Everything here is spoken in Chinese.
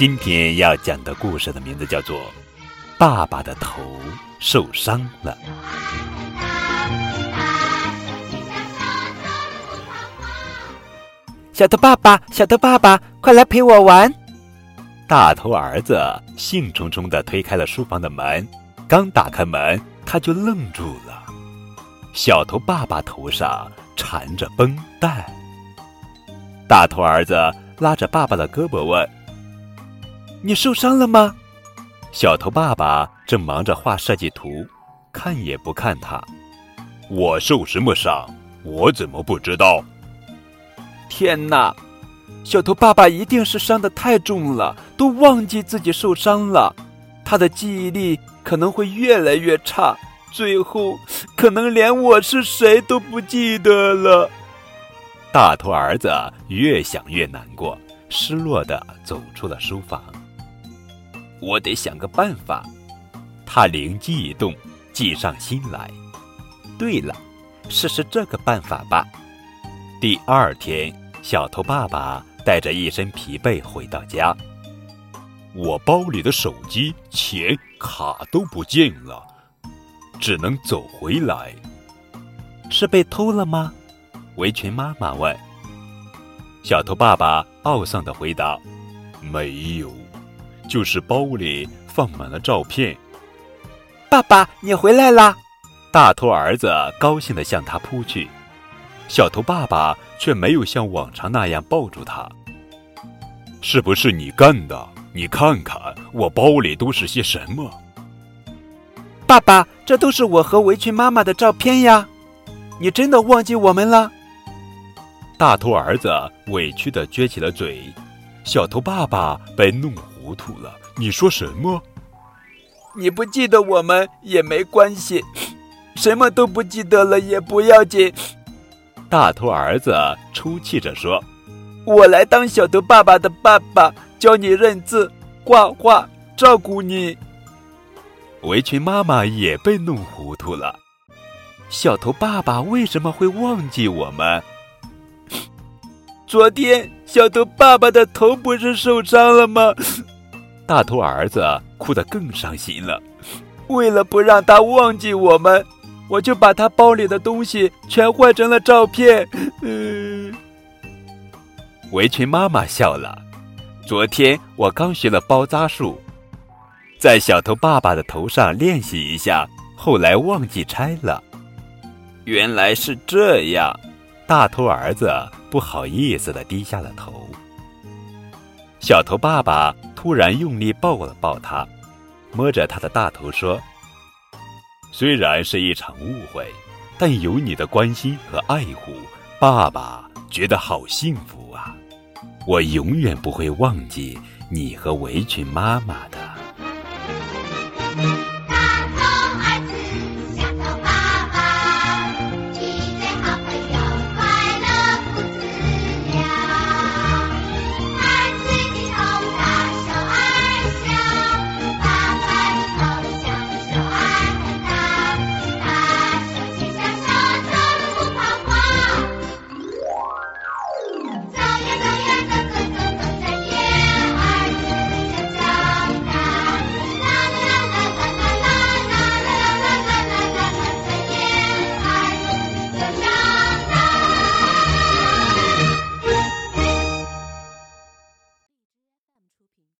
今天要讲的故事的名字叫做《爸爸的头受伤了》。小头爸爸，小头爸爸，快来陪我玩！大头儿子兴冲冲地推开了书房的门，刚打开门，他就愣住了。小头爸爸头上缠着绷带。大头儿子拉着爸爸的胳膊问：“你受伤了吗？”小头爸爸正忙着画设计图，看也不看他。我受什么伤？我怎么不知道？天哪！小头爸爸一定是伤得太重了，都忘记自己受伤了。他的记忆力可能会越来越差，最后可能连我是谁都不记得了。大头儿子越想越难过，失落的走出了书房。我得想个办法。他灵机一动，计上心来。对了，试试这个办法吧。第二天。小头爸爸带着一身疲惫回到家，我包里的手机、钱、卡都不见了，只能走回来。是被偷了吗？围裙妈妈问。小头爸爸懊丧的回答：“没有，就是包里放满了照片。”爸爸，你回来啦！大头儿子高兴地向他扑去。小头爸爸却没有像往常那样抱住他。是不是你干的？你看看我包里都是些什么？爸爸，这都是我和围裙妈妈的照片呀！你真的忘记我们了？大头儿子委屈地撅起了嘴。小头爸爸被弄糊涂了。你说什么？你不记得我们也没关系，什么都不记得了也不要紧。大头儿子抽泣着说：“我来当小头爸爸的爸爸，教你认字、画画，照顾你。”围裙妈妈也被弄糊涂了。小头爸爸为什么会忘记我们？昨天小头爸爸的头不是受伤了吗？大头儿子哭得更伤心了。为了不让他忘记我们。我就把他包里的东西全换成了照片。嗯，围裙妈妈笑了。昨天我刚学了包扎术，在小头爸爸的头上练习一下，后来忘记拆了。原来是这样，大头儿子不好意思的低下了头。小头爸爸突然用力抱了抱他，摸着他的大头说。虽然是一场误会，但有你的关心和爱护，爸爸觉得好幸福啊！我永远不会忘记你和围裙妈妈的。